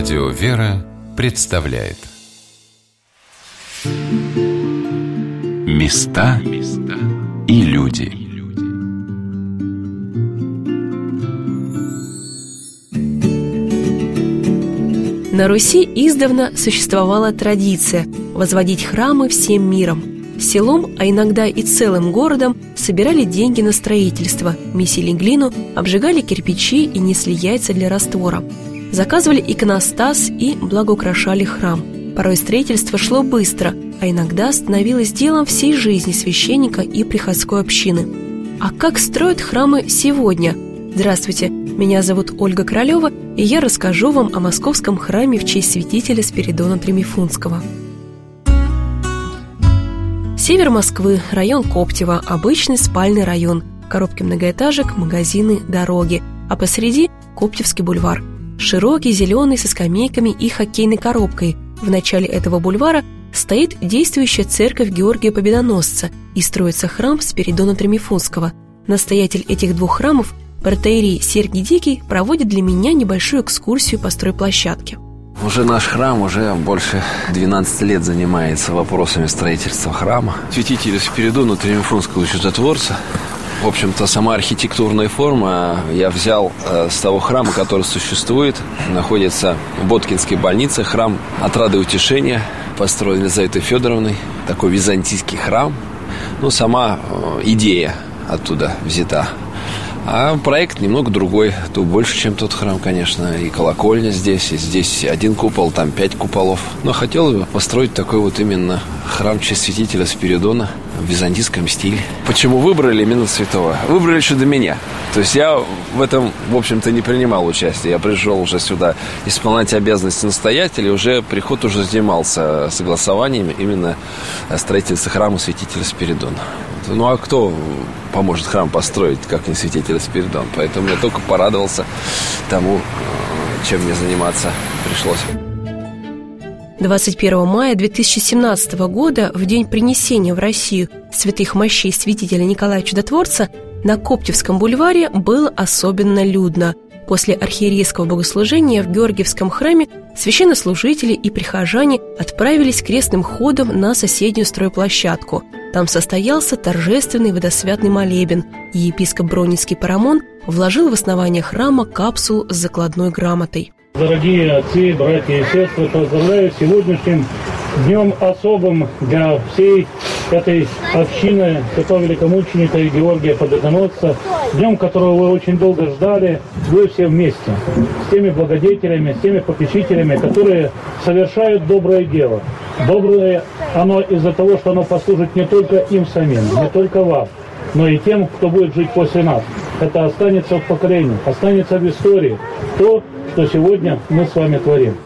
Радио «Вера» представляет. Места и люди. На Руси издавна существовала традиция возводить храмы всем миром. Селом, а иногда и целым городом собирали деньги на строительство, месили глину, обжигали кирпичи и несли яйца для раствора – заказывали иконостас и благоукрашали храм. Порой строительство шло быстро, а иногда становилось делом всей жизни священника и приходской общины. А как строят храмы сегодня? Здравствуйте, меня зовут Ольга Королева, и я расскажу вам о московском храме в честь святителя Спиридона Тремифунского. Север Москвы, район Коптева, обычный спальный район, коробки многоэтажек, магазины, дороги, а посреди – Коптевский бульвар – Широкий, зеленый, со скамейками и хоккейной коробкой. В начале этого бульвара стоит действующая церковь Георгия Победоносца и строится храм Спиридона Тремифунского. Настоятель этих двух храмов, протеерей Сергий Дикий, проводит для меня небольшую экскурсию по стройплощадке. Уже наш храм уже больше 12 лет занимается вопросами строительства храма. Святителя Спиридона Тремифунского чудотворца в общем-то, сама архитектурная форма я взял э, с того храма, который существует. Находится в Боткинской больнице. Храм отрады утешения, построен Елизаветой Федоровной. Такой византийский храм. Ну, сама э, идея оттуда взята. А проект немного другой. Тут больше, чем тот храм, конечно. И колокольня здесь, и здесь один купол, там пять куполов. Но хотел бы построить такой вот именно храм честь святителя Спиридона в византийском стиле. Почему выбрали именно святого? Выбрали еще до меня. То есть я в этом, в общем-то, не принимал участия. Я пришел уже сюда исполнять обязанности настоятеля, уже приход уже занимался согласованием именно строительства храма святителя Спиридона. Ну а кто поможет храм построить, как не святитель Спиридон? Поэтому я только порадовался тому, э, чем мне заниматься пришлось. 21 мая 2017 года, в день принесения в Россию святых мощей святителя Николая Чудотворца, на Коптевском бульваре было особенно людно. После архиерейского богослужения в Георгиевском храме священнослужители и прихожане отправились крестным ходом на соседнюю стройплощадку. Там состоялся торжественный водосвятный молебен, и епископ Бронинский Парамон вложил в основание храма капсулу с закладной грамотой. Дорогие отцы, братья и сестры, поздравляю с сегодняшним днем особым для всей этой общины святого великомученика Георгия Победоносца, днем, которого вы очень долго ждали, вы все вместе, с теми благодетелями, с теми попечителями, которые совершают доброе дело. Доброе оно из-за того, что оно послужит не только им самим, не только вам, но и тем, кто будет жить после нас. Это останется в поколении, останется в истории. То, что сегодня мы с вами творим.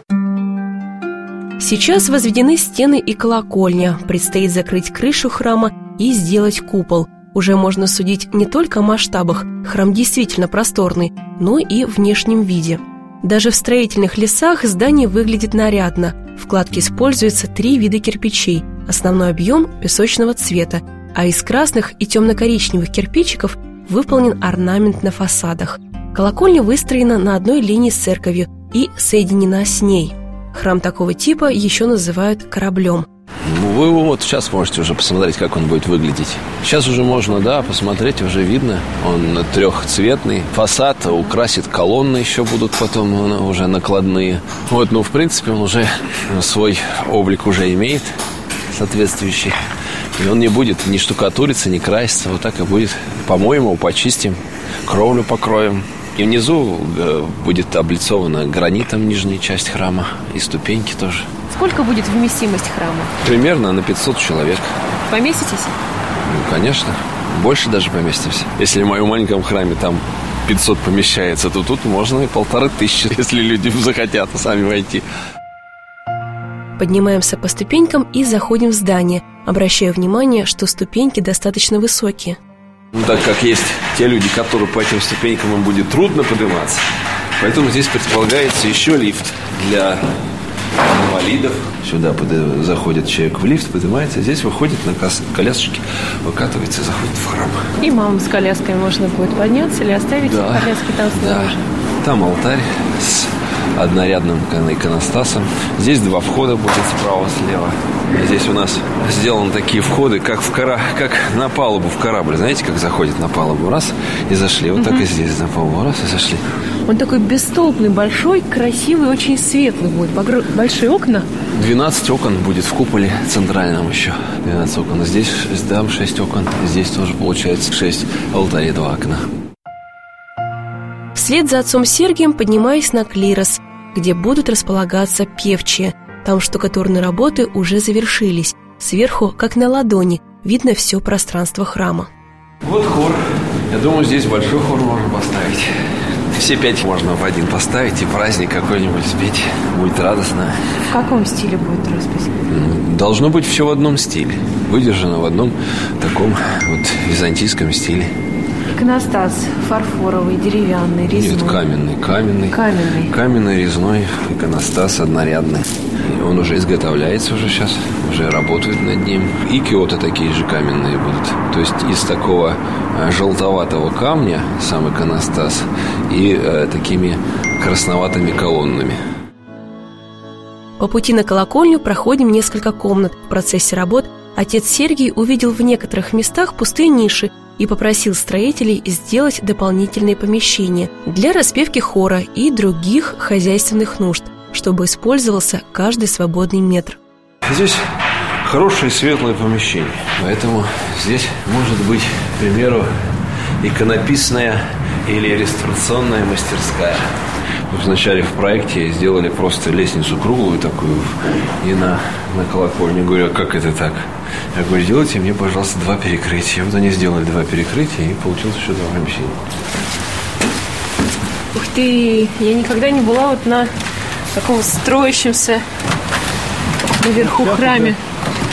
Сейчас возведены стены и колокольня, предстоит закрыть крышу храма и сделать купол. Уже можно судить не только о масштабах, храм действительно просторный, но и внешнем виде. Даже в строительных лесах здание выглядит нарядно. В кладке используются три вида кирпичей, основной объем песочного цвета, а из красных и темно-коричневых кирпичиков выполнен орнамент на фасадах. Колокольня выстроена на одной линии с церковью и соединена с ней. Храм такого типа еще называют кораблем. Ну, вы вот сейчас можете уже посмотреть, как он будет выглядеть. Сейчас уже можно, да, посмотреть, уже видно. Он трехцветный. Фасад украсит колонны еще будут потом ну, уже накладные. Вот, ну, в принципе, он уже свой облик уже имеет соответствующий. И он не будет ни штукатуриться, ни краситься. Вот так и будет. Помоем его, почистим, кровлю покроем. И внизу э, будет облицована гранитом нижняя часть храма и ступеньки тоже. Сколько будет вместимость храма? Примерно на 500 человек. Поместитесь? Ну, конечно. Больше даже поместимся. Если в моем маленьком храме там 500 помещается, то тут можно и полторы тысячи, если люди захотят сами войти. Поднимаемся по ступенькам и заходим в здание, обращая внимание, что ступеньки достаточно высокие. Ну, так как есть те люди, которые по этим ступенькам им будет трудно подниматься, поэтому здесь предполагается еще лифт для инвалидов. Сюда заходит человек в лифт, поднимается, здесь выходит на колясочке, выкатывается и заходит в храм. И маму с коляской можно будет подняться или оставить да, коляски там снаружи? Да. Там алтарь с однорядным иконостасом. Здесь два входа будет справа-слева. Здесь у нас сделаны такие входы, как в кора, как на палубу в корабль. Знаете, как заходит на палубу? Раз и зашли. Вот угу. так и здесь на палубу. Раз и зашли. Он такой бестолпный, большой, красивый, очень светлый будет. Большие окна. 12 окон будет в куполе центральном еще. 12 окон. Здесь там 6 окон. Здесь тоже получается 6. В алтаре 2 окна. Вслед за отцом Сергием поднимаюсь на клирос, где будут располагаться певчие. Там штукатурные работы уже завершились. Сверху, как на ладони, видно все пространство храма. Вот хор. Я думаю, здесь большой хор можно поставить. Все пять можно в один поставить и праздник какой-нибудь спеть. Будет радостно. В каком стиле будет распись? Должно быть все в одном стиле. Выдержано в одном таком вот византийском стиле. Иконостас фарфоровый, деревянный, резной? Нет, каменный, каменный. Каменный. Каменный, резной, иконостас однорядный. Он уже изготовляется уже сейчас, уже работают над ним. И киоты такие же каменные будут. То есть из такого э, желтоватого камня сам иконостас и э, такими красноватыми колоннами. По пути на колокольню проходим несколько комнат. В процессе работ отец Сергий увидел в некоторых местах пустые ниши и попросил строителей сделать дополнительные помещения для распевки хора и других хозяйственных нужд, чтобы использовался каждый свободный метр. Здесь хорошее светлое помещение, поэтому здесь может быть, к примеру, иконописная или реставрационная мастерская. Вначале в проекте сделали просто лестницу круглую такую и на, на колокольне. Говорю, а как это так? Я говорю, сделайте мне, пожалуйста, два перекрытия. Вот они сделали два перекрытия, и получилось еще два помещения. Ух ты, я никогда не была вот на таком строящемся наверху Сейчас храме.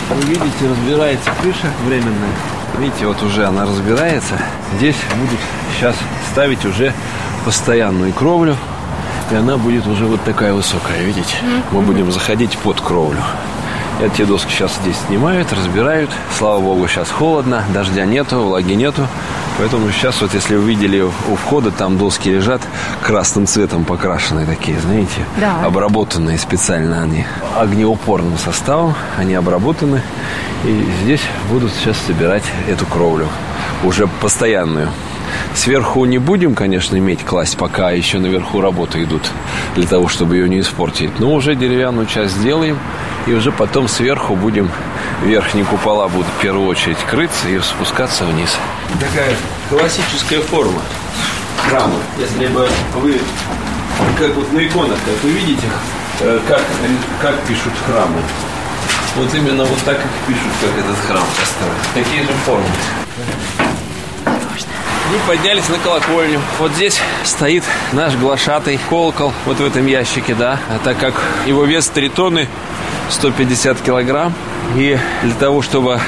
Вы видите, разбирается крыша временная. Видите, вот уже она разбирается. Здесь будут сейчас ставить уже постоянную кровлю. И она будет уже вот такая высокая, видите? Мы будем заходить под кровлю. Эти доски сейчас здесь снимают, разбирают. Слава богу, сейчас холодно, дождя нету, влаги нету. Поэтому сейчас вот если вы видели у входа, там доски лежат красным цветом покрашенные такие, знаете, да. обработанные специально они огнеупорным составом, они обработаны. И здесь будут сейчас собирать эту кровлю, уже постоянную. Сверху не будем, конечно, иметь класть, пока еще наверху работы идут, для того, чтобы ее не испортить. Но уже деревянную часть сделаем, и уже потом сверху будем, верхние купола будут в первую очередь крыться и спускаться вниз. Такая классическая форма храма. Если бы вы, как вот на иконах, как вы видите, э, как, как пишут храмы. Вот именно вот так их пишут, как этот храм построен. Такие же формы. И поднялись на колокольню. Вот здесь стоит наш глашатый колокол, вот в этом ящике, да. А так как его вес 3 тонны, 150 килограмм. И для того, чтобы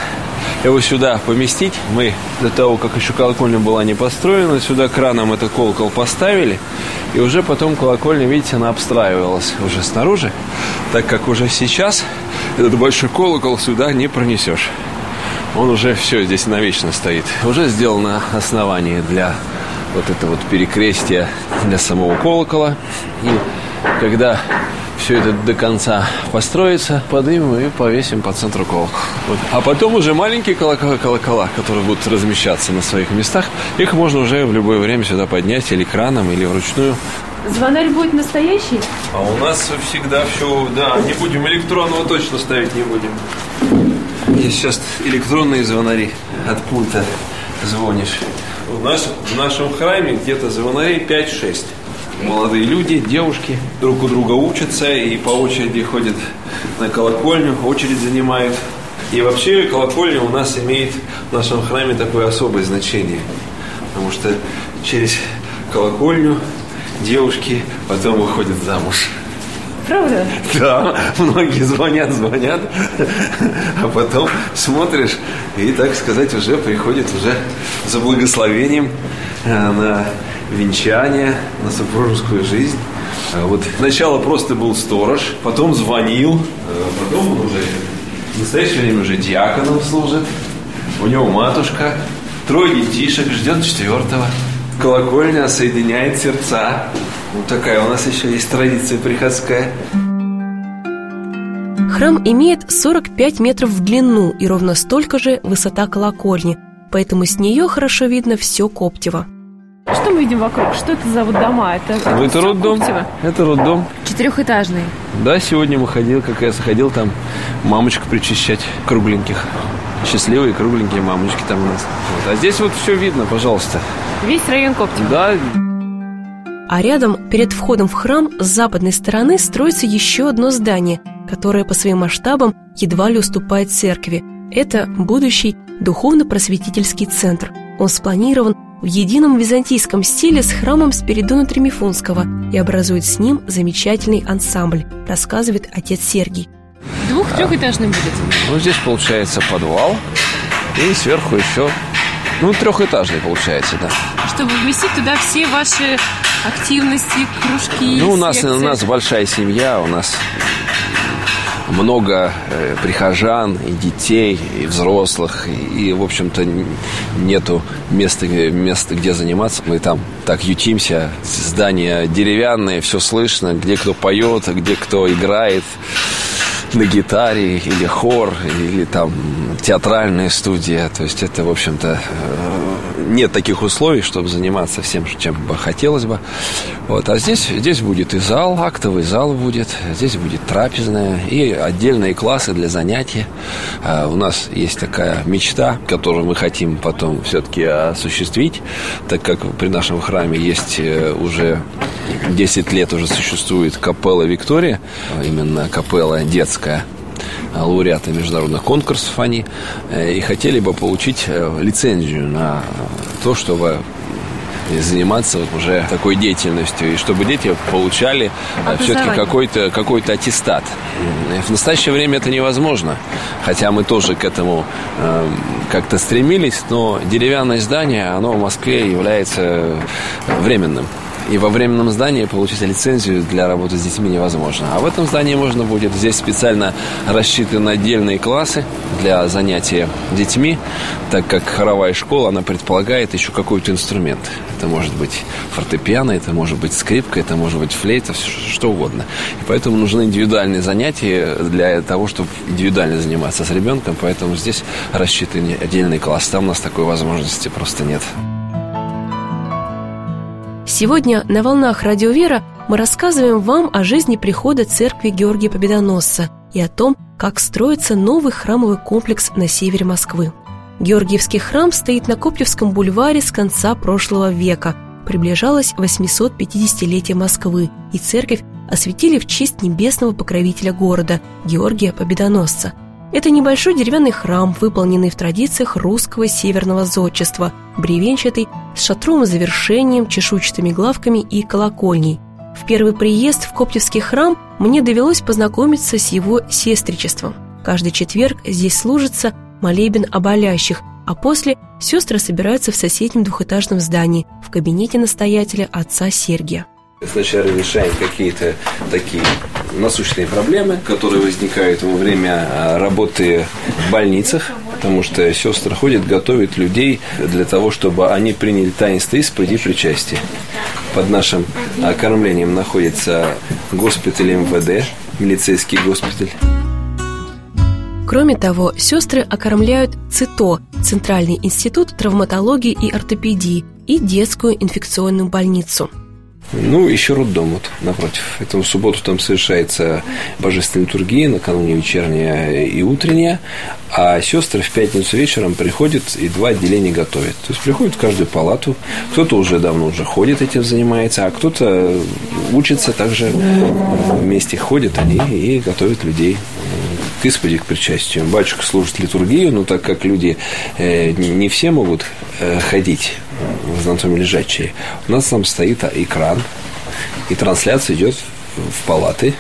его сюда поместить, мы до того, как еще колокольня была не построена, сюда краном этот колокол поставили. И уже потом колокольня, видите, она обстраивалась уже снаружи, так как уже сейчас этот большой колокол сюда не пронесешь он уже все здесь навечно стоит. Уже сделано основание для вот этого вот перекрестия для самого колокола. И когда все это до конца построится, поднимем и повесим по центру колокол. Вот. А потом уже маленькие колокола, колокола, которые будут размещаться на своих местах, их можно уже в любое время сюда поднять или краном, или вручную. Звонарь будет настоящий? А у нас всегда все, да, не будем электронного точно ставить не будем. Есть сейчас электронные звонари от пульта звонишь. У нас в нашем храме где-то звонарей 5-6. Молодые люди, девушки друг у друга учатся и по очереди ходят на колокольню, очередь занимают. И вообще колокольня у нас имеет в нашем храме такое особое значение. Потому что через колокольню девушки потом выходят замуж. Правда? Да, многие звонят, звонят, а потом смотришь, и, так сказать, уже приходит уже за благословением э, на венчание, на супружескую жизнь. А вот сначала просто был сторож, потом звонил, э, потом он уже в настоящее время уже диаконом служит. У него матушка, трое детишек, ждет четвертого. Колокольня соединяет сердца. Вот такая у нас еще есть традиция приходская. Храм имеет 45 метров в длину и ровно столько же высота колокольни, поэтому с нее хорошо видно все Коптево. Что мы видим вокруг? Что это за вот дома? Это, Ну, это роддом. Коптево? Это роддом. Четырехэтажный. Да, сегодня мы ходил, как я заходил там мамочку причащать кругленьких. Счастливые кругленькие мамочки там у нас. Вот. А здесь вот все видно, пожалуйста. Весь район Коптева. Да, А рядом, перед входом в храм, с западной стороны строится еще одно здание, которое по своим масштабам едва ли уступает церкви. Это будущий духовно-просветительский центр. Он спланирован в едином византийском стиле с храмом Спиридона Тремифунского и образует с ним замечательный ансамбль, рассказывает отец Сергий. Двух-трехэтажный будет. ну здесь получается подвал. И сверху еще, ну, трехэтажный получается, да. Чтобы вместить туда все ваши активности, кружки, Ну, у нас, у секции. нас большая семья, у нас много э, прихожан, и детей, и взрослых, и, и, в общем-то, нету места, места, где заниматься. Мы там так ютимся, здания деревянные, все слышно, где кто поет, где кто играет на гитаре, или хор, или там театральная студия. То есть это, в общем-то, э, нет таких условий, чтобы заниматься всем, чем бы хотелось бы. Вот. А здесь, здесь будет и зал, актовый зал будет, здесь будет трапезная и отдельные классы для занятий. А У нас есть такая мечта, которую мы хотим потом все-таки осуществить, так как при нашем храме есть э, уже 10 лет уже существует капелла Виктория, а именно капелла детская, а, лауреаты международных конкурсов они, э, и хотели бы получить э, лицензию на то, чтобы заниматься вот уже такой деятельностью, и чтобы дети получали все-таки Образование. какой-то какой аттестат. В настоящее время это невозможно, хотя мы тоже к этому э, как-то стремились, но деревянное здание, оно в Москве является временным. И во временном здании получить лицензию для работы с детьми невозможно. А в этом здании можно будет. Здесь специально рассчитаны отдельные классы для занятия детьми, так как хоровая школа, она предполагает еще какой-то инструмент. Это может быть фортепиано, это может быть скрипка, это может быть флейта, всё, что угодно. И поэтому нужны индивидуальные занятия для того, чтобы индивидуально заниматься с ребенком. Поэтому здесь рассчитан отдельный класс. Там у нас такой возможности просто нет. Сегодня на «Волнах Радио Вера» мы рассказываем вам о жизни прихода церкви Георгия Победоносца и о том, как строится новый храмовый комплекс на севере Москвы. Георгиевский храм стоит на Коптевском бульваре с конца прошлого века. Приближалось 850-летие Москвы, и церковь осветили в честь небесного покровителя города Георгия Победоносца. Это небольшой деревянный храм, выполненный в традициях русского северного зодчества, бревенчатый, с шатровым завершением, чешуйчатыми главками и колокольней. В первый приезд в Коптевский храм мне довелось познакомиться с его сестричеством. Каждый четверг здесь служится молебен о болящих, а после сестры собираются в соседнем двухэтажном здании в кабинете настоятеля отца Сергия. Сначала решаем какие-то такие насущные проблемы, которые возникают во время а, работы в больницах, потому что сестры ходят, готовят людей для того, чтобы они приняли таинство исповеди и причастия. Под нашим окормлением находится госпиталь МВД, милицейский госпиталь. Кроме того, сестры окормляют ЦИТО – Центральный институт травматологии и ортопедии и детскую инфекционную больницу. Ну, еще роддом вот напротив. Это субботу там совершается божественная литургия, накануне вечерняя и утренняя. А сестры в пятницу вечером приходят и два отделения готовят. То есть приходят в каждую палату. Кто-то уже давно уже ходит этим занимается, а кто-то учится также вместе ходят они и готовят людей к исповеди, к причастию. Батюшка служит литургию, но так как люди э, не все могут э, ходить анатомии лежачие, у нас там стоит экран, и трансляция идет в палаты.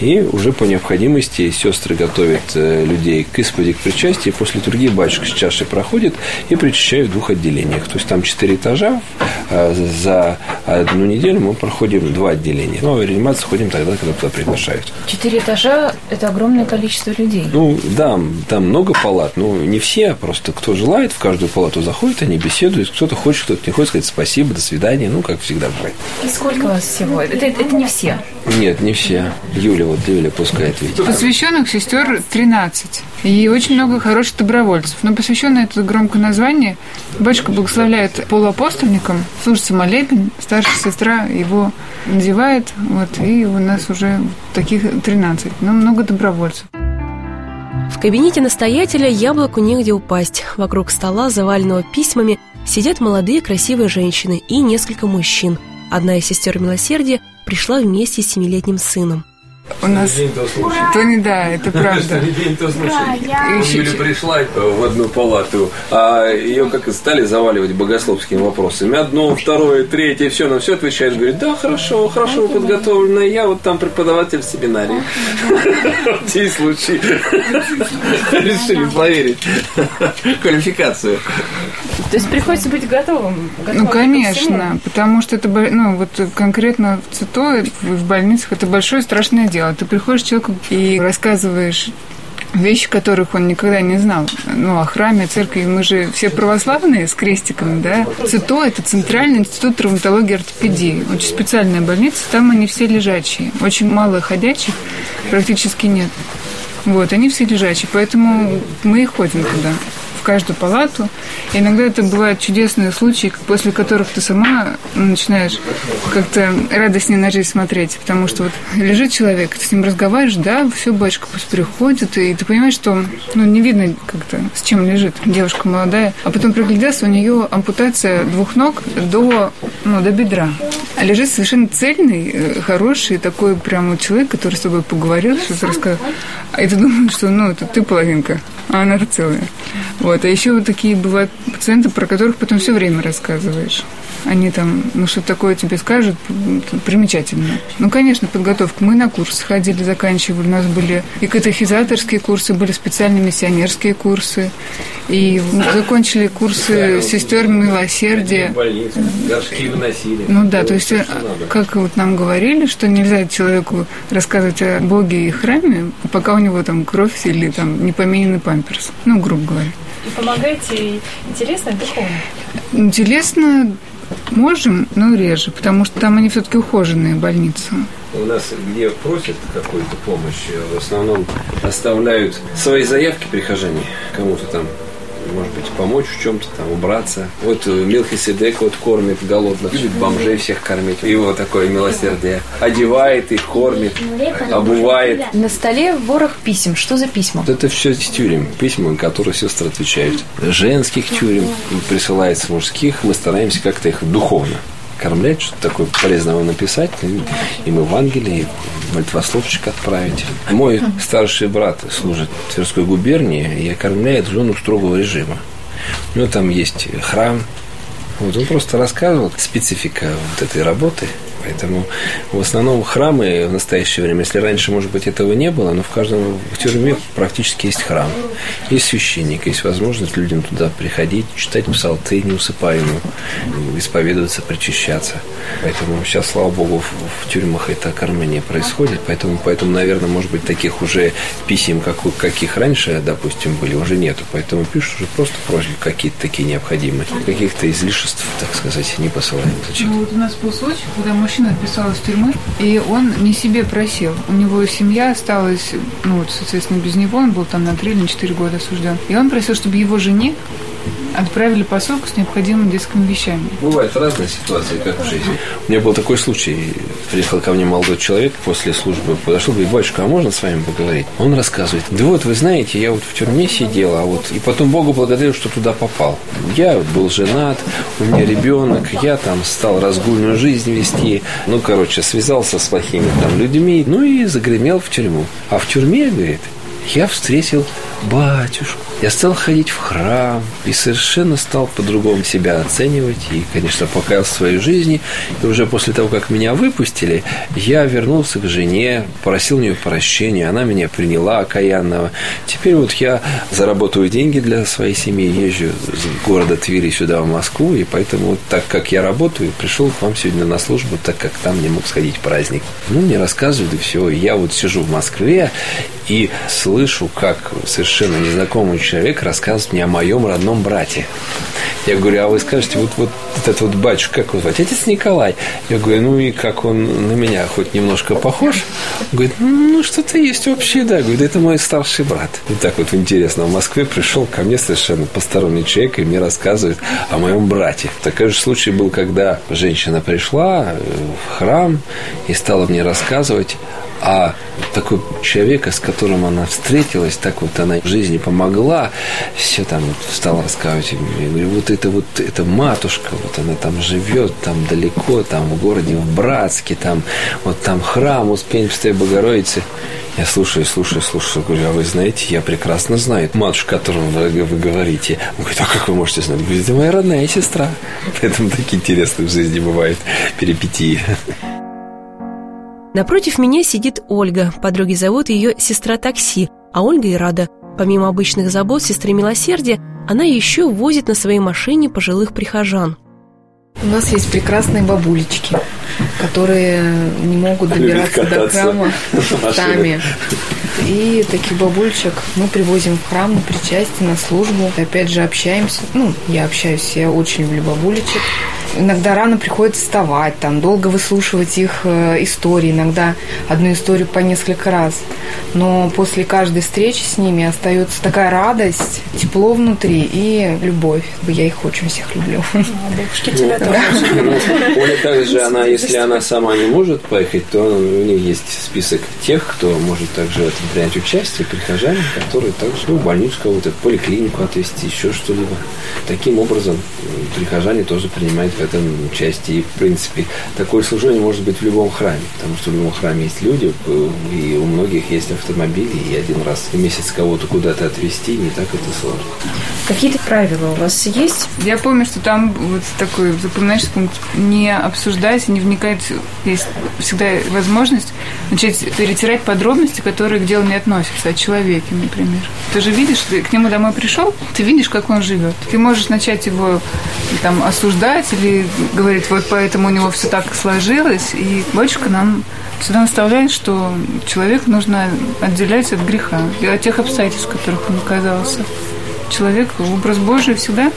И уже по необходимости сестры готовят э, людей к исповеди, к причастию. После литургии батюшка с чашей проходит и причащает в двух отделениях. То есть там четыре этажа. А за одну неделю мы проходим два отделения. Ну, а в реанимацию ходим тогда, когда туда приглашают. Четыре этажа – это огромное количество людей. Ну, да, там много палат. Ну, не все, а просто кто желает, в каждую палату заходит, они беседуют. Кто-то хочет, кто-то не хочет сказать спасибо, до свидания. Ну, как всегда бывает. И сколько вас всего? Это, это не все. Нет, не все. Юля, вот Юля пускай ответит. Посвященных сестер 13. И очень много хороших добровольцев. Но посвященное это громкое название, батюшка благословляет полуапостольникам, служится молебен, старшая сестра его надевает, вот, и у нас уже таких 13. Но много добровольцев. В кабинете настоятеля яблоку негде упасть. Вокруг стола, заваленного письмами, сидят молодые красивые женщины и несколько мужчин. Одна из сестер милосердия пришла вместе с семилетним сыном. У нас то не да, это правда. То случай. Юля пришла в одну палату, а ее как и стали заваливать богословскими вопросами. Одно, второе, третье, все, на все отвечает. Говорит, да, хорошо, хорошо подготовлено. Я вот там преподаватель в семинарии. Те случаи. Решили проверить квалификацию. То есть приходится быть готовым. Ну, конечно, потому что это, ну, вот конкретно в ЦИТО, в больницах, это большое страшное дело. Ты приходишь к человеку и рассказываешь вещи, которых он никогда не знал. Ну, о храме, о церкви. Мы же все православные с крестиками, да? ЦИТО – это Центральный институт травматологии и ортопедии. Очень специальная больница, там они все лежачие. Очень мало ходячих, практически нет. Вот, они все лежачие, поэтому мы и ходим туда каждую палату. И иногда это бывают чудесные случаи, после которых ты сама начинаешь как-то радостнее на жизнь смотреть. Потому что вот лежит человек, ты с ним разговариваешь, да, все, батюшка пусть приходит, и ты понимаешь, что ну, не видно как-то, с чем лежит девушка молодая. А потом пригляделся, у нее ампутация двух ног до, ну, до бедра. А лежит совершенно цельный, э, хороший, такой прям человек, который с тобой поговорил, что-то рассказал. И ты думаешь, что ну, это ты половинка, а целая. Вот. А еще вот такие бывают пациенты, про которых потом все время рассказываешь. Они там, ну, что такое тебе скажут, примечательно. Ну, конечно, подготовка. Мы на курсы ходили, заканчивали. У нас были и катехизаторские курсы, были специальные миссионерские курсы. И закончили курсы сестер милосердия. Горшки выносили. Ну да, то есть, э, как вот нам говорили, что нельзя человеку рассказывать о Боге и храме, пока у него там кровь или там не помененный памперс. Ну, грубо говоря. И помогаете интересно и духовно? Интересно можем, но реже, потому что там они все-таки ухоженные больницы. У нас где просят какую-то помощь, в основном оставляют свои заявки прихожане кому-то там может быть, помочь в чем-то, там, убраться. Вот Милхиседек вот кормит голодных, любит бомжей всех кормить. Его такое милосердие. Одевает их, кормит, обувает. На столе ворох писем. Что за письма? Вот это все из тюрем. Письма, которые сестры отвечают. Женских тюрем присылается мужских. Мы стараемся как-то их духовно кормлять, что-то такое полезного написать, им Евангелие, и мальтвословчик отправить. Мой старший брат служит в Тверской губернии и окормляет жену строгого режима. У него там есть храм. Вот он просто рассказывал специфика вот этой работы – Поэтому в основном храмы в настоящее время, если раньше, может быть, этого не было, но в каждом в тюрьме практически есть храм. Есть священник, есть возможность людям туда приходить, читать псалты неусыпаемую, исповедоваться, причащаться. Поэтому сейчас, слава богу, в, в тюрьмах это кормление происходит. Поэтому, поэтому, наверное, может быть, таких уже писем, как, каких раньше, допустим, были, уже нету. Поэтому пишут уже просто просьбы какие-то такие необходимые. Каких-то излишеств, так сказать, не посылаем. Ну, вот у нас был случай, когда мужчина мужчина отписал из тюрьмы, и он не себе просил. У него семья осталась, ну вот, соответственно, без него, он был там на 3 или на 4 года осужден. И он просил, чтобы его жене отправили посылку с необходимыми детскими вещами. Бывают разные ситуации, как в жизни. У меня был такой случай. Приехал ко мне молодой человек после службы, подошел, говорит, батюшка, а можно с вами поговорить? Он рассказывает, да вот, вы знаете, я вот в тюрьме сидел, а вот и потом Богу благодарю, что туда попал. Я был женат, у меня ребенок, я там стал разгульную жизнь вести, ну, короче, связался с плохими там людьми, ну и загремел в тюрьму. А в тюрьме, говорит, я встретил батюшку Я стал ходить в храм и совершенно стал по-другому себя оценивать. И, конечно, покаялся в своей жизни. И уже после того, как меня выпустили, я вернулся к жене, просил у нее прощения. Она меня приняла окаянного. Теперь вот я заработаю деньги для своей семьи, езжу из города Твери сюда, в Москву. И поэтому, вот так как я работаю, пришел к вам сегодня на службу, так как там не мог сходить праздник. Ну, мне рассказывают, и все. Я вот сижу в Москве и слышу, как совершенно незнакомый человек рассказывает мне о моем родном брате. Я говорю, а вы скажете, вот, вот этот вот батюшка, как его звать? Отец Николай. Я говорю, ну и как он на меня хоть немножко похож? Он говорит, ну что-то есть общее, да. Говорит, это мой старший брат. И так вот интересно, в Москве пришел ко мне совершенно посторонний человек и мне рассказывает о моем брате. Такой же случай был, когда женщина пришла э, в храм и стала мне рассказывать а такой человека, с которым она встретилась, так вот она в жизни помогла, все там вот стала рассказывать. Я говорю, вот это вот, это матушка, вот она там живет, там далеко, там в городе, в Братске, там, вот там храм, Успень Престой Богородицы. Я слушаю, слушаю, слушаю, говорю, а вы знаете, я прекрасно знаю матушку, о котором вы, вы говорите. Он говорит, а как вы можете знать? Говорит, это моя родная сестра. Поэтому такие интересные в жизни бывают перипетии. Напротив меня сидит Ольга, подруги зовут ее сестра такси, а Ольга и рада. Помимо обычных забот сестры милосердия, она еще возит на своей машине пожилых прихожан. У нас есть прекрасные бабулечки, которые не могут добираться до храма сами. И таких бабульчик мы привозим в храм на причастие, на службу. Опять же, общаемся. Ну, я общаюсь, я очень люблю бабулечек иногда рано приходится вставать, там, долго выслушивать их э, истории, иногда одну историю по несколько раз. Но после каждой встречи с ними остается такая радость, тепло внутри и любовь. Я их очень всех люблю. Бабушки тебя тоже. Оля также, она, если она сама не может поехать, то у нее есть список тех, кто может также в этом принять участие, прихожане, которые также ну, в больницу кого-то, в поликлинику отвезти, еще что-либо. Таким образом, прихожане тоже принимают этом участие. И, в принципе, такое служение может быть в любом храме, потому что в любом храме есть люди, и у многих есть автомобили, и один раз в месяц кого-то куда-то отвезти не так это сложно. Какие-то правила у вас есть? Я помню, что там вот такой запоминающий пункт не обсуждать, не вникать. Есть всегда возможность начать перетирать подробности, которые к делу не относятся, о человеке, например. Ты же видишь, ты к нему домой пришел, ты видишь, как он живет. Ты можешь начать его там осуждать или говорить, вот поэтому у него все так сложилось. И батюшка нам всегда наставляет, что человек нужно отделять от греха и от тех обстоятельств, в которых он оказался. Человек, образ Божий всегда.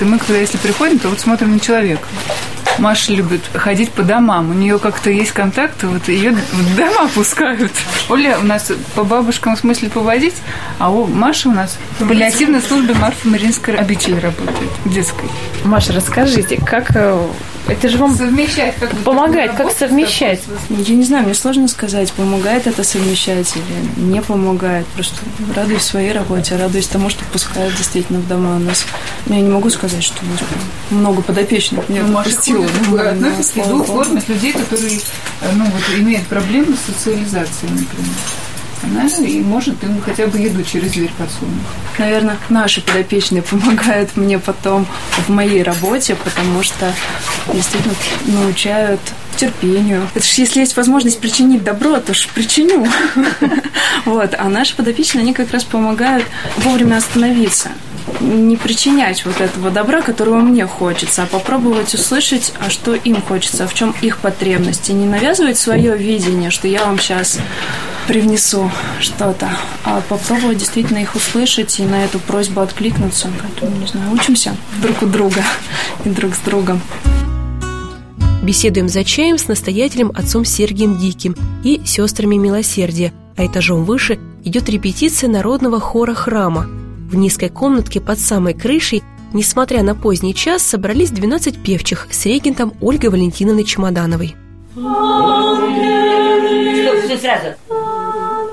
И мы, когда если приходим, то вот смотрим на человека. Маша любит ходить по домам. У нее как-то есть контакты, вот ее в дома пускают. Оля у нас по бабушкам в смысле поводить, а у Маши у нас в паллиативной службе Марфа Мариинской обители работает, детской. Маша, расскажите, как э, это же вам совмещать, как помогает, как совмещать? Я не знаю, мне сложно сказать, помогает это совмещать или не помогает. Просто радуюсь своей работе, радуюсь тому, что пускают действительно в дома у нас. Но я не могу сказать, что у нас много подопечных. Мне ну, Маша относится к двух формах людей, которые э, ну, вот, имеют проблемы с социализацией, например она и может им хотя бы еду через дверь подсунуть. Наверное, наши подопечные помогают мне потом в моей работе, потому что действительно научают терпению. Это ж если есть возможность причинить добро, то ж причиню. Вот. А наши подопечные, они как раз помогают вовремя остановиться не причинять вот этого добра, которого мне хочется, а попробовать услышать, а что им хочется, в чем их потребности. Не навязывать свое видение, что я вам сейчас привнесу что-то, а попробовать действительно их услышать и на эту просьбу откликнуться. Поэтому, не знаю, учимся друг у друга и друг с другом. Беседуем за чаем с настоятелем отцом Сергием Диким и сестрами Милосердия, а этажом выше идет репетиция народного хора храма – в низкой комнатке под самой крышей, несмотря на поздний час, собрались 12 певчих с регентом Ольгой Валентиновной Чемодановой. Стоп, все сразу.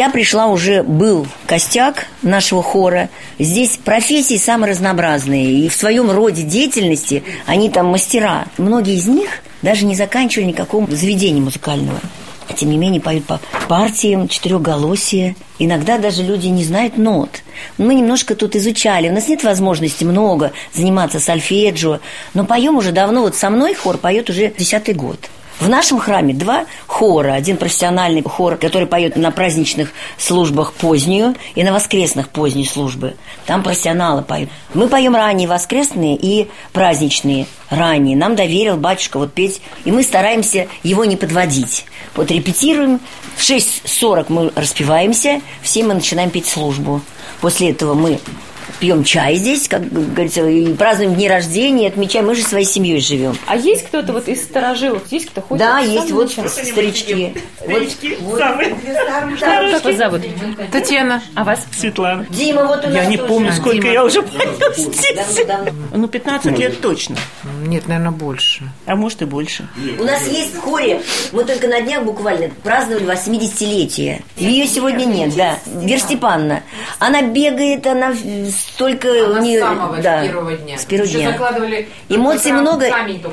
Я пришла уже, был костяк нашего хора. Здесь профессии самые разнообразные. И в своем роде деятельности они там мастера. Многие из них даже не заканчивали никакого заведения музыкального. А тем не менее поют по партиям, четырехголосия. Иногда даже люди не знают нот. Мы немножко тут изучали. У нас нет возможности много заниматься сольфеджио. Но поем уже давно. Вот со мной хор поет уже десятый год. В нашем храме два хора. Один профессиональный хор, который поет на праздничных службах позднюю и на воскресных поздней службы. Там профессионалы поют. Мы поем ранние воскресные и праздничные ранние. Нам доверил батюшка вот петь, и мы стараемся его не подводить. Вот репетируем, в 6.40 мы распеваемся, в 7 мы начинаем петь службу. После этого мы пьем чай здесь, как говорится, и празднуем дни рождения, отмечаем. Мы же своей семьей живем. А есть кто-то вот из старожилов? Есть кто ходит? Да, есть вот старички. Старички самые. Как вас зовут? Татьяна. А вас? Светлана. Дима, вот у нас Я не тоже. помню, сколько Дима. я уже здесь. Ну, 15 лет точно. Нет, наверное, больше. А может и больше. У нас есть хоре, мы только на днях буквально праздновали 80-летие. Ее сегодня нет, да. Вера Степановна. Она бегает, она столько... у нее, да, С первого дня. Эмоций много.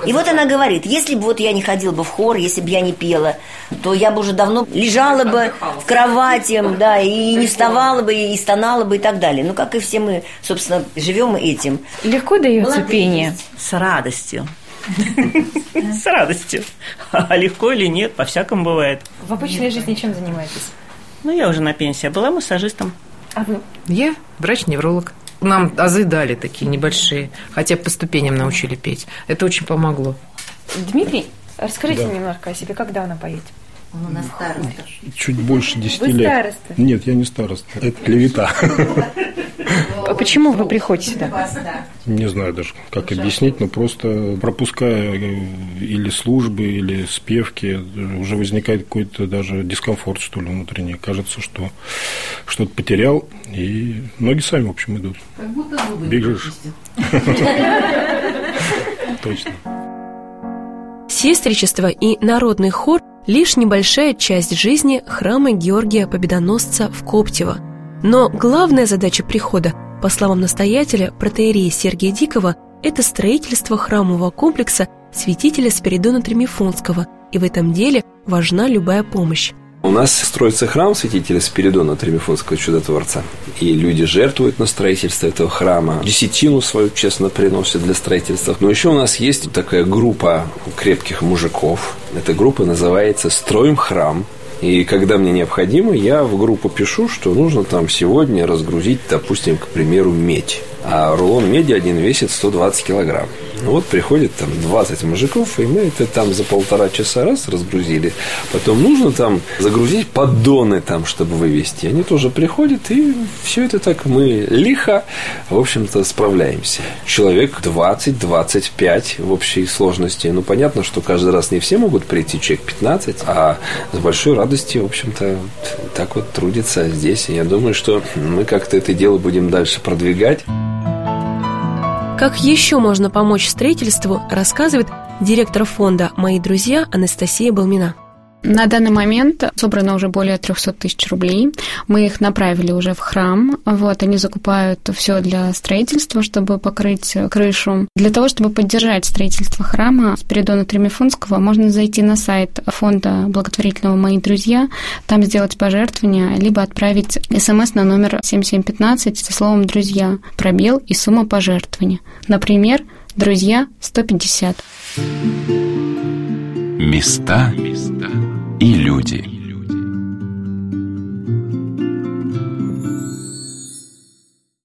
И вот она говорит, если бы вот я не ходила бы в хор, если бы я не пела, то я бы уже давно лежала бы в кровати, да, и не вставала бы, и стонала бы, и так далее. Ну, как и все мы, собственно, живем этим. Легко дается пение? С радостью. С радостью. А легко или нет, по-всякому бывает. В обычной жизни чем занимаетесь? Ну, я уже на пенсии, а была массажистом. А вы? Я врач-невролог. Нам азы дали такие небольшие, хотя по ступеням научили петь. Это очень помогло. Дмитрий, расскажите немножко о себе, как давно поете? Он у нас староста. Чуть больше 10 Вы лет. староста? Нет, я не староста. Это клевета. А почему вы приходите сюда? Не знаю даже, как объяснить, но просто пропуская э, или службы, или спевки, уже возникает какой-то даже дискомфорт, что ли, внутренний. Кажется, что что-то потерял, и ноги сами, в общем, идут. Как будто зубы Бежишь. Точно. Сестричество и народный хор – лишь небольшая часть жизни храма Георгия Победоносца в Коптево. Но главная задача прихода, по словам настоятеля протеерея Сергия Дикова, это строительство храмового комплекса святителя Спиридона Тремифонского, и в этом деле важна любая помощь. У нас строится храм святителя Спиридона Тремифонского чудотворца. И люди жертвуют на строительство этого храма. Десятину свою честно приносят для строительства. Но еще у нас есть такая группа крепких мужиков. Эта группа называется «Строим храм». И когда мне необходимо, я в группу пишу, что нужно там сегодня разгрузить, допустим, к примеру, медь. А рулон меди один весит 120 килограмм. Ну вот приходит там 20 мужиков, и мы это там за полтора часа раз разгрузили. Потом нужно там загрузить поддоны там, чтобы вывести. Они тоже приходят, и все это так мы лихо, в общем-то, справляемся. Человек 20-25 в общей сложности. Ну, понятно, что каждый раз не все могут прийти, человек 15, а с большой радостью, в общем-то, так вот трудится здесь. И я думаю, что мы как-то это дело будем дальше продвигать. Как еще можно помочь строительству, рассказывает директор фонда «Мои друзья» Анастасия Балмина. На данный момент собрано уже более 300 тысяч рублей. Мы их направили уже в храм. Вот, они закупают все для строительства, чтобы покрыть крышу. Для того, чтобы поддержать строительство храма Спиридона Тремифонского, можно зайти на сайт фонда благотворительного «Мои друзья», там сделать пожертвование, либо отправить смс на номер 7715 со словом «друзья», пробел и сумма пожертвования. Например, «Друзья 150». Места и люди.